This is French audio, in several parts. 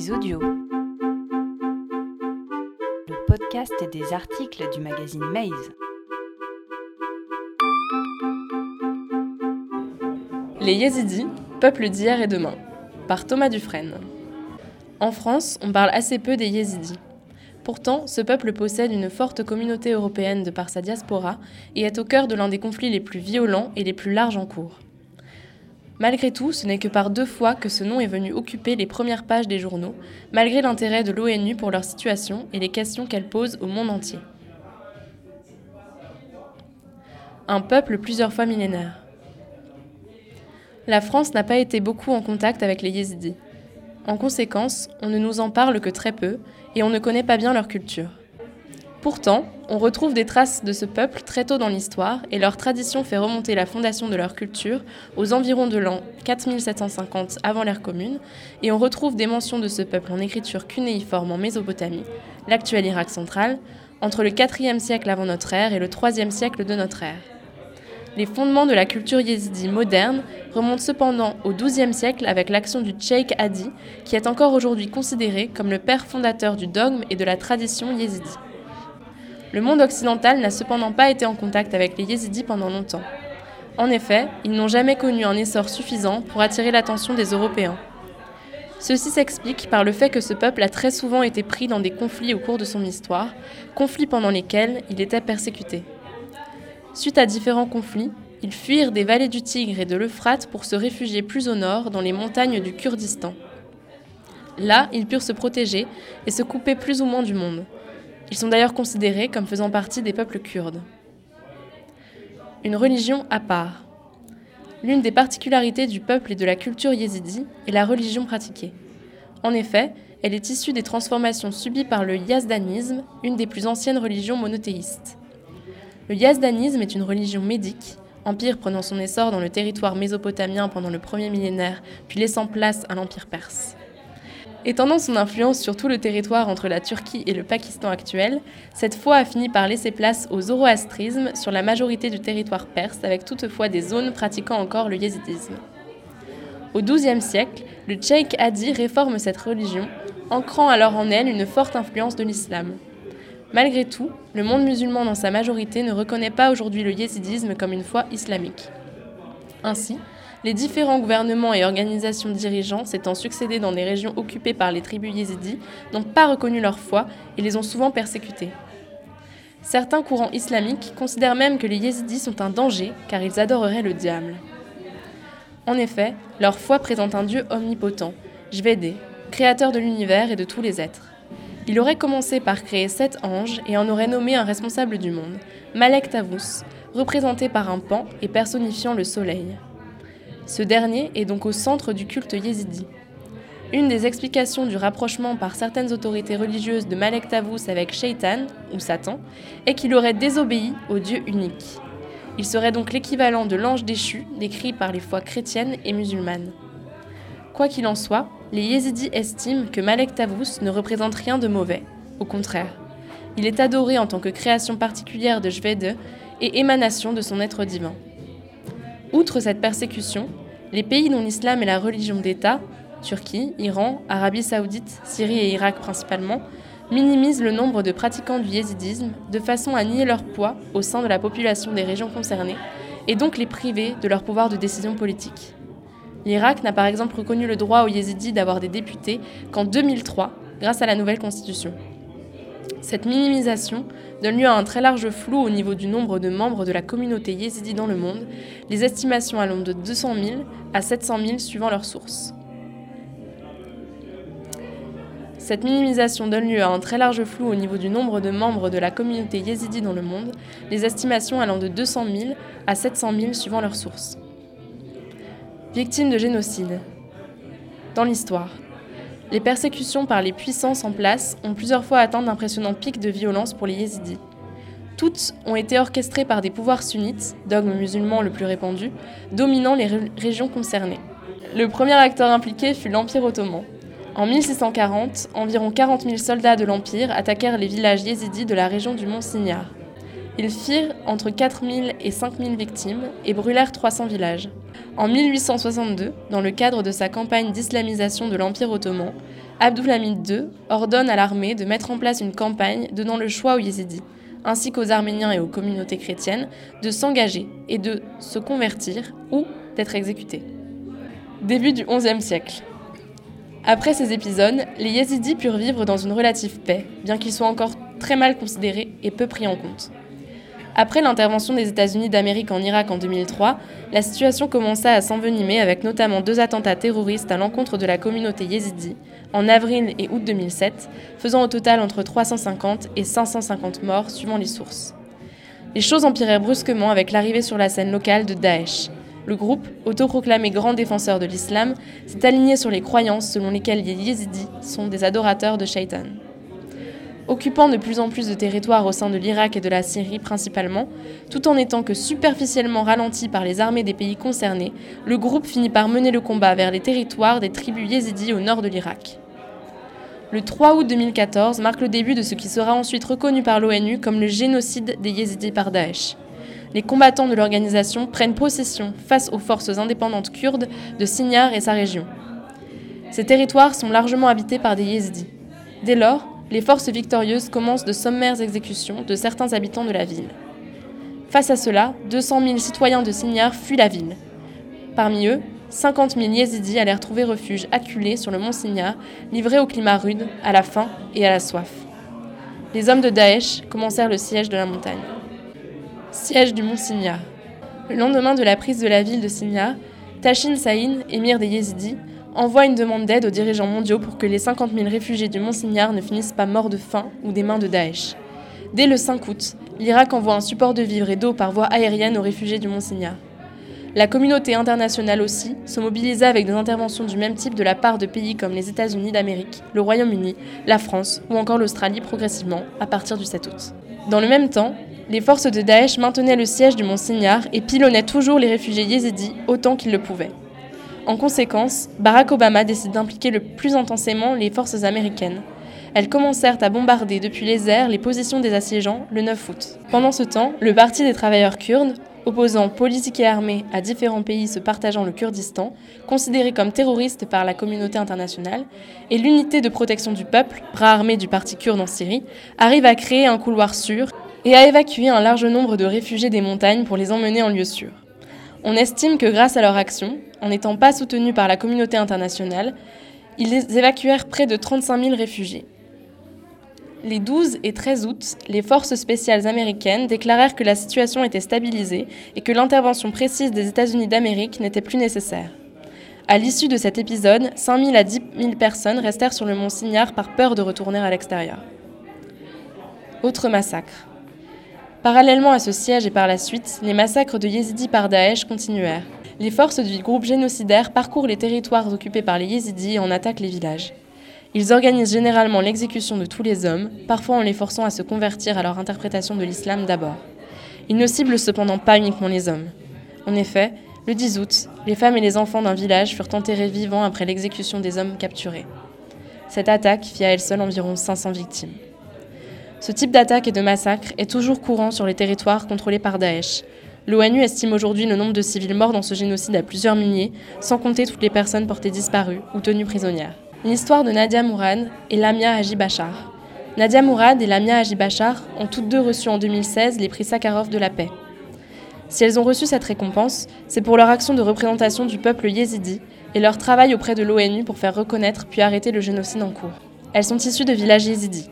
Le podcast des articles du magazine Maze. Les Yézidis, peuple d'hier et demain, par Thomas Dufresne. En France, on parle assez peu des Yézidis. Pourtant, ce peuple possède une forte communauté européenne de par sa diaspora et est au cœur de l'un des conflits les plus violents et les plus larges en cours. Malgré tout, ce n'est que par deux fois que ce nom est venu occuper les premières pages des journaux, malgré l'intérêt de l'ONU pour leur situation et les questions qu'elle pose au monde entier. Un peuple plusieurs fois millénaire. La France n'a pas été beaucoup en contact avec les Yézidis. En conséquence, on ne nous en parle que très peu et on ne connaît pas bien leur culture. Pourtant, on retrouve des traces de ce peuple très tôt dans l'histoire et leur tradition fait remonter la fondation de leur culture aux environs de l'an 4750 avant l'ère commune et on retrouve des mentions de ce peuple en écriture cunéiforme en Mésopotamie, l'actuel Irak central, entre le 4e siècle avant notre ère et le 3e siècle de notre ère. Les fondements de la culture yézidi moderne remontent cependant au XIIe siècle avec l'action du Cheikh Hadi, qui est encore aujourd'hui considéré comme le père fondateur du dogme et de la tradition yézidi. Le monde occidental n'a cependant pas été en contact avec les Yézidis pendant longtemps. En effet, ils n'ont jamais connu un essor suffisant pour attirer l'attention des Européens. Ceci s'explique par le fait que ce peuple a très souvent été pris dans des conflits au cours de son histoire, conflits pendant lesquels il était persécuté. Suite à différents conflits, ils fuirent des vallées du Tigre et de l'Euphrate pour se réfugier plus au nord dans les montagnes du Kurdistan. Là, ils purent se protéger et se couper plus ou moins du monde. Ils sont d'ailleurs considérés comme faisant partie des peuples kurdes. Une religion à part. L'une des particularités du peuple et de la culture yézidi est la religion pratiquée. En effet, elle est issue des transformations subies par le yazdanisme, une des plus anciennes religions monothéistes. Le yazdanisme est une religion médique, empire prenant son essor dans le territoire mésopotamien pendant le premier millénaire, puis laissant place à l'empire perse. Étendant son influence sur tout le territoire entre la Turquie et le Pakistan actuel, cette foi a fini par laisser place au zoroastrisme sur la majorité du territoire perse, avec toutefois des zones pratiquant encore le yézidisme. Au XIIe siècle, le Cheikh Hadi réforme cette religion, ancrant alors en elle une forte influence de l'islam. Malgré tout, le monde musulman dans sa majorité ne reconnaît pas aujourd'hui le yézidisme comme une foi islamique. Ainsi, les différents gouvernements et organisations dirigeants s'étant succédés dans des régions occupées par les tribus yézidis n'ont pas reconnu leur foi et les ont souvent persécutés. Certains courants islamiques considèrent même que les yézidis sont un danger car ils adoreraient le diable. En effet, leur foi présente un Dieu omnipotent, Jvedé, créateur de l'univers et de tous les êtres. Il aurait commencé par créer sept anges et en aurait nommé un responsable du monde, Malek Tavus, représenté par un pan et personnifiant le soleil. Ce dernier est donc au centre du culte yézidi. Une des explications du rapprochement par certaines autorités religieuses de Malek Tavus avec Shaitan, ou Satan, est qu'il aurait désobéi au Dieu unique. Il serait donc l'équivalent de l'ange déchu décrit par les foi chrétiennes et musulmanes. Quoi qu'il en soit, les Yézidis estiment que Malek Tavus ne représente rien de mauvais. Au contraire, il est adoré en tant que création particulière de Jvede et émanation de son être divin. Outre cette persécution, les pays dont l'islam est la religion d'État, Turquie, Iran, Arabie saoudite, Syrie et Irak principalement, minimisent le nombre de pratiquants du yézidisme de façon à nier leur poids au sein de la population des régions concernées et donc les priver de leur pouvoir de décision politique. L'Irak n'a par exemple reconnu le droit aux yézidis d'avoir des députés qu'en 2003 grâce à la nouvelle constitution. Cette minimisation donne lieu à un très large flou au niveau du nombre de membres de la communauté yézidi dans le monde, les estimations allant de 200 000 à 700 000 suivant leurs sources. Cette minimisation donne lieu à un très large flou au niveau du nombre de membres de la communauté yézidi dans le monde, les estimations allant de 200 000 à 700 000 suivant leurs sources. Victimes de génocide. Dans l'histoire, les persécutions par les puissances en place ont plusieurs fois atteint d'impressionnants pics de violence pour les yézidis. Toutes ont été orchestrées par des pouvoirs sunnites, dogme musulman le plus répandu, dominant les régions concernées. Le premier acteur impliqué fut l'Empire ottoman. En 1640, environ 40 000 soldats de l'Empire attaquèrent les villages yézidis de la région du Mont Signard. Ils firent entre 4 000 et 5 000 victimes et brûlèrent 300 villages. En 1862, dans le cadre de sa campagne d'islamisation de l'Empire ottoman, Abdulhamid II ordonne à l'armée de mettre en place une campagne donnant le choix aux yézidis, ainsi qu'aux Arméniens et aux communautés chrétiennes, de s'engager et de se convertir ou d'être exécutés. Début du XIe siècle. Après ces épisodes, les Yézidis purent vivre dans une relative paix, bien qu'ils soient encore très mal considérés et peu pris en compte. Après l'intervention des États-Unis d'Amérique en Irak en 2003, la situation commença à s'envenimer avec notamment deux attentats terroristes à l'encontre de la communauté yézidi en avril et août 2007, faisant au total entre 350 et 550 morts suivant les sources. Les choses empirèrent brusquement avec l'arrivée sur la scène locale de Daesh. Le groupe, autoproclamé grand défenseur de l'islam, s'est aligné sur les croyances selon lesquelles les yézidis sont des adorateurs de Shaitan. Occupant de plus en plus de territoires au sein de l'Irak et de la Syrie principalement, tout en étant que superficiellement ralenti par les armées des pays concernés, le groupe finit par mener le combat vers les territoires des tribus yézidis au nord de l'Irak. Le 3 août 2014 marque le début de ce qui sera ensuite reconnu par l'ONU comme le génocide des yézidis par Daesh. Les combattants de l'organisation prennent possession face aux forces indépendantes kurdes de Sinjar et sa région. Ces territoires sont largement habités par des yézidis. Dès lors, les forces victorieuses commencent de sommaires exécutions de certains habitants de la ville. Face à cela, 200 000 citoyens de Sinjar fuient la ville. Parmi eux, 50 000 yézidis allèrent trouver refuge acculés sur le mont Sinjar, livrés au climat rude, à la faim et à la soif. Les hommes de Daesh commencèrent le siège de la montagne. Siège du mont Sinjar. Le lendemain de la prise de la ville de Sinjar, Tashin Saïn, émir des Yézidis, envoie une demande d'aide aux dirigeants mondiaux pour que les 50 000 réfugiés du Mont Signard ne finissent pas morts de faim ou des mains de Daesh. Dès le 5 août, l'Irak envoie un support de vivres et d'eau par voie aérienne aux réfugiés du Mont Signard. La communauté internationale aussi se mobilisa avec des interventions du même type de la part de pays comme les États-Unis d'Amérique, le Royaume-Uni, la France ou encore l'Australie progressivement à partir du 7 août. Dans le même temps, les forces de Daesh maintenaient le siège du Mont Signard et pilonnaient toujours les réfugiés yézidis autant qu'ils le pouvaient. En conséquence, Barack Obama décide d'impliquer le plus intensément les forces américaines. Elles commencèrent à bombarder depuis les airs les positions des assiégeants le 9 août. Pendant ce temps, le Parti des travailleurs kurdes, opposant politique et armée à différents pays se partageant le Kurdistan, considéré comme terroriste par la communauté internationale, et l'unité de protection du peuple, bras armé du Parti kurde en Syrie, arrive à créer un couloir sûr et à évacuer un large nombre de réfugiés des montagnes pour les emmener en lieu sûr. On estime que grâce à leur action, en n'étant pas soutenus par la communauté internationale, ils évacuèrent près de 35 000 réfugiés. Les 12 et 13 août, les forces spéciales américaines déclarèrent que la situation était stabilisée et que l'intervention précise des États-Unis d'Amérique n'était plus nécessaire. À l'issue de cet épisode, 5 000 à 10 000 personnes restèrent sur le mont Signard par peur de retourner à l'extérieur. Autre massacre. Parallèlement à ce siège et par la suite, les massacres de Yézidis par Daesh continuèrent. Les forces du groupe génocidaire parcourent les territoires occupés par les Yézidis et en attaquent les villages. Ils organisent généralement l'exécution de tous les hommes, parfois en les forçant à se convertir à leur interprétation de l'islam d'abord. Ils ne ciblent cependant pas uniquement les hommes. En effet, le 10 août, les femmes et les enfants d'un village furent enterrés vivants après l'exécution des hommes capturés. Cette attaque fit à elle seule environ 500 victimes. Ce type d'attaque et de massacre est toujours courant sur les territoires contrôlés par Daesh. L'ONU estime aujourd'hui le nombre de civils morts dans ce génocide à plusieurs milliers, sans compter toutes les personnes portées disparues ou tenues prisonnières. L'histoire de Nadia Mourad et Lamia Haji Bachar. Nadia Mourad et Lamia Haji Bachar ont toutes deux reçu en 2016 les prix Sakharov de la paix. Si elles ont reçu cette récompense, c'est pour leur action de représentation du peuple yézidi et leur travail auprès de l'ONU pour faire reconnaître puis arrêter le génocide en cours. Elles sont issues de villages yézidis.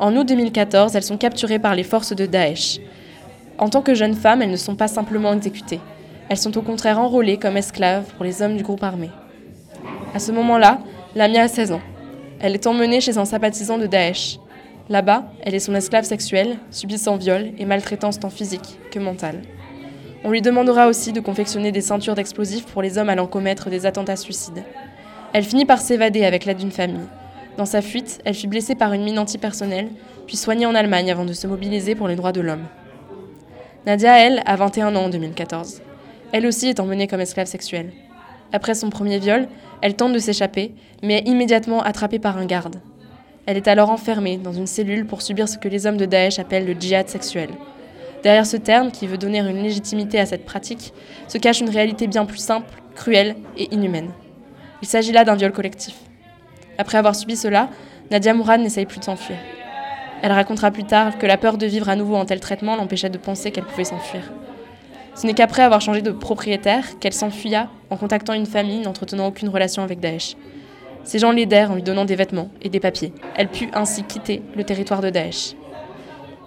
En août 2014, elles sont capturées par les forces de Daesh. En tant que jeunes femmes, elles ne sont pas simplement exécutées. Elles sont au contraire enrôlées comme esclaves pour les hommes du groupe armé. À ce moment-là, Lamia a 16 ans. Elle est emmenée chez un sympathisant de Daesh. Là-bas, elle est son esclave sexuelle, subissant viol et maltraitance tant physique que mentale. On lui demandera aussi de confectionner des ceintures d'explosifs pour les hommes allant commettre des attentats suicides. Elle finit par s'évader avec l'aide d'une famille. Dans sa fuite, elle fut blessée par une mine antipersonnelle, puis soignée en Allemagne avant de se mobiliser pour les droits de l'homme. Nadia, elle, a 21 ans en 2014. Elle aussi est emmenée comme esclave sexuelle. Après son premier viol, elle tente de s'échapper, mais est immédiatement attrapée par un garde. Elle est alors enfermée dans une cellule pour subir ce que les hommes de Daesh appellent le djihad sexuel. Derrière ce terme, qui veut donner une légitimité à cette pratique, se cache une réalité bien plus simple, cruelle et inhumaine. Il s'agit là d'un viol collectif. Après avoir subi cela, Nadia Mourad n'essaye plus de s'enfuir. Elle racontera plus tard que la peur de vivre à nouveau un tel traitement l'empêchait de penser qu'elle pouvait s'enfuir. Ce n'est qu'après avoir changé de propriétaire qu'elle s'enfuya en contactant une famille n'entretenant aucune relation avec Daesh. Ces gens l'aidèrent en lui donnant des vêtements et des papiers. Elle put ainsi quitter le territoire de Daesh.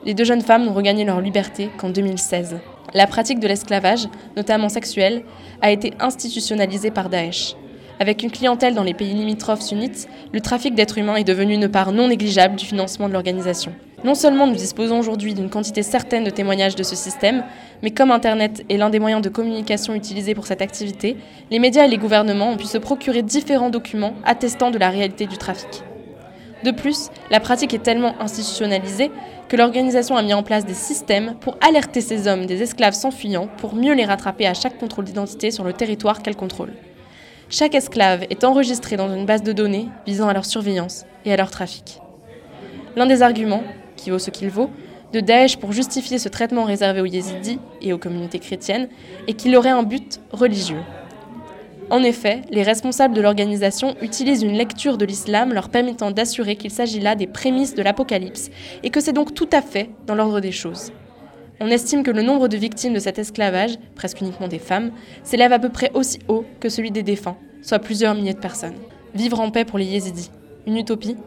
Les deux jeunes femmes n'ont regagné leur liberté qu'en 2016. La pratique de l'esclavage, notamment sexuel, a été institutionnalisée par Daesh. Avec une clientèle dans les pays limitrophes sunnites, le trafic d'êtres humains est devenu une part non négligeable du financement de l'organisation. Non seulement nous disposons aujourd'hui d'une quantité certaine de témoignages de ce système, mais comme Internet est l'un des moyens de communication utilisés pour cette activité, les médias et les gouvernements ont pu se procurer différents documents attestant de la réalité du trafic. De plus, la pratique est tellement institutionnalisée que l'organisation a mis en place des systèmes pour alerter ces hommes des esclaves s'enfuyant pour mieux les rattraper à chaque contrôle d'identité sur le territoire qu'elle contrôle. Chaque esclave est enregistré dans une base de données visant à leur surveillance et à leur trafic. L'un des arguments, qui vaut ce qu'il vaut, de Daesh pour justifier ce traitement réservé aux yézidis et aux communautés chrétiennes est qu'il aurait un but religieux. En effet, les responsables de l'organisation utilisent une lecture de l'islam leur permettant d'assurer qu'il s'agit là des prémices de l'Apocalypse et que c'est donc tout à fait dans l'ordre des choses. On estime que le nombre de victimes de cet esclavage, presque uniquement des femmes, s'élève à peu près aussi haut que celui des défunts, soit plusieurs milliers de personnes. Vivre en paix pour les yézidis, une utopie?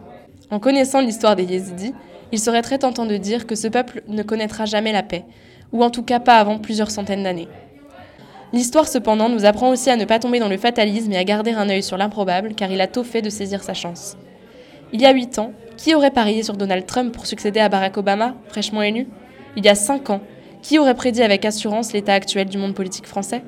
En connaissant l'histoire des yézidis, il serait très tentant de dire que ce peuple ne connaîtra jamais la paix, ou en tout cas pas avant plusieurs centaines d'années. L'histoire cependant nous apprend aussi à ne pas tomber dans le fatalisme et à garder un œil sur l'improbable, car il a tôt fait de saisir sa chance. Il y a huit ans, qui aurait parié sur Donald Trump pour succéder à Barack Obama, fraîchement élu? Il y a cinq ans, qui aurait prédit avec assurance l'état actuel du monde politique français?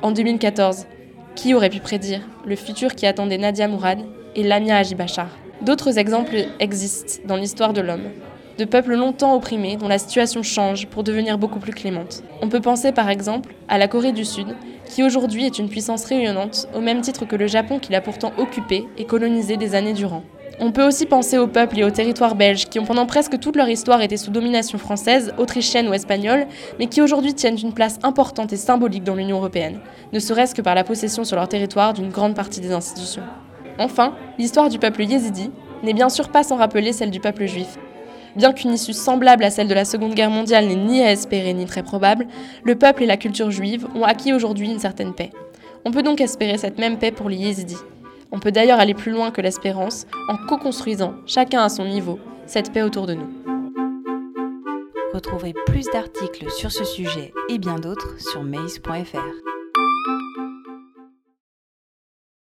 En 2014, qui aurait pu prédire le futur qui attendait Nadia Mourad et Lamia Ajibachar? D'autres exemples existent dans l'histoire de l'homme, de peuples longtemps opprimés dont la situation change pour devenir beaucoup plus clémente. On peut penser par exemple à la Corée du Sud, qui aujourd'hui est une puissance rayonnante au même titre que le Japon qui l'a pourtant occupé et colonisé des années durant. On peut aussi penser aux peuples et aux territoires belges qui ont pendant presque toute leur histoire été sous domination française, autrichienne ou espagnole, mais qui aujourd'hui tiennent une place importante et symbolique dans l'Union européenne, ne serait-ce que par la possession sur leur territoire d'une grande partie des institutions. Enfin, l'histoire du peuple yézidi n'est bien sûr pas sans rappeler celle du peuple juif. Bien qu'une issue semblable à celle de la Seconde Guerre mondiale n'est ni à espérer ni très probable, le peuple et la culture juive ont acquis aujourd'hui une certaine paix. On peut donc espérer cette même paix pour les yézidis. On peut d'ailleurs aller plus loin que l'espérance en co-construisant, chacun à son niveau, cette paix autour de nous. Retrouvez plus d'articles sur ce sujet et bien d'autres sur maze.fr.